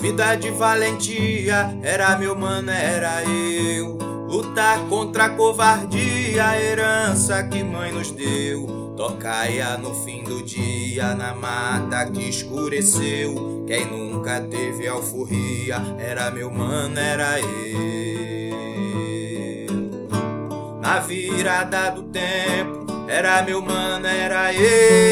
Vida de valentia, era meu mano, era eu. Lutar contra a covardia, a herança que mãe nos deu. Tocaia no fim do dia, na mata que escureceu. Quem nunca teve alforria, era meu mano, era eu. Na virada do tempo, era meu mano, era eu.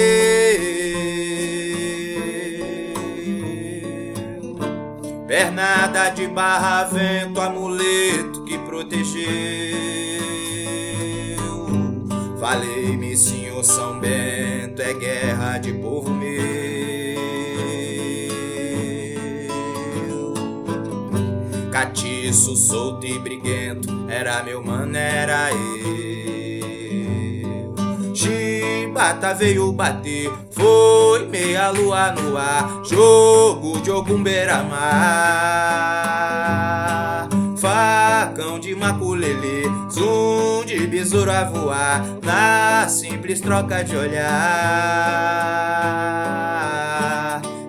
De barra, vento, amuleto que protegeu. Falei-me, senhor São Bento, é guerra de povo meu. Catiço, solto e briguento, era meu mano, era eu. Chibata veio bater, foi meia lua no ar, jogo de algum beira-mar. Facão de maculele, zoom de besouro a voar, na simples troca de olhar.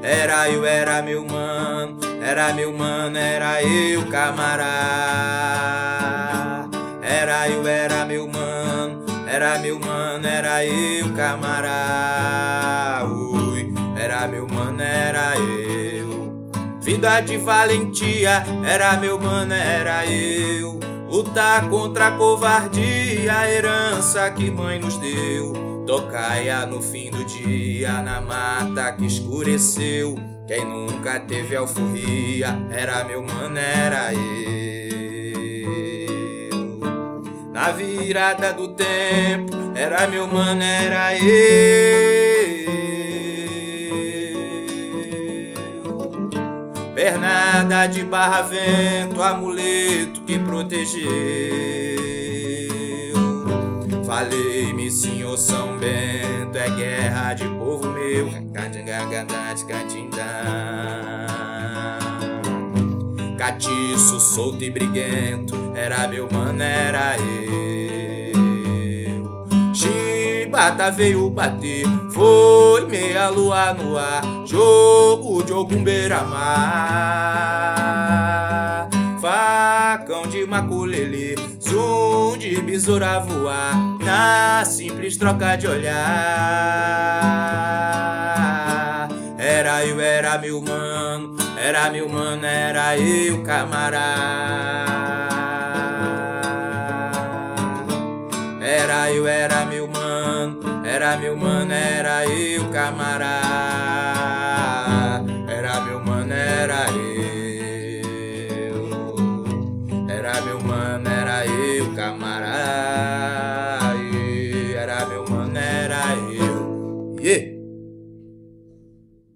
Era eu, era meu mano, era meu mano, era eu, camarada. Era eu, era meu mano, era meu mano, era eu, camarada. Ui, era meu mano, era eu. Vida de valentia, era meu mano, era eu. Lutar contra a covardia, a herança que mãe nos deu. Tocaia no fim do dia, na mata que escureceu. Quem nunca teve alforria, era meu mano, era eu. Virada do tempo, era meu mano, era eu. Pernada de barra vento, amuleto que protegeu. Falei-me, senhor São Bento, é guerra de povo meu. Catiço, solto e briguento, era meu mano, era eu. Chibata veio bater, foi meia lua no ar, jogo de algum beira-mar. Facão de maculele, zoom de besouro a voar, na simples troca de olhar. Era eu, era meu mano, era meu mano, era eu, camarada. Era eu, era meu mano, era meu mano, era eu, camarada.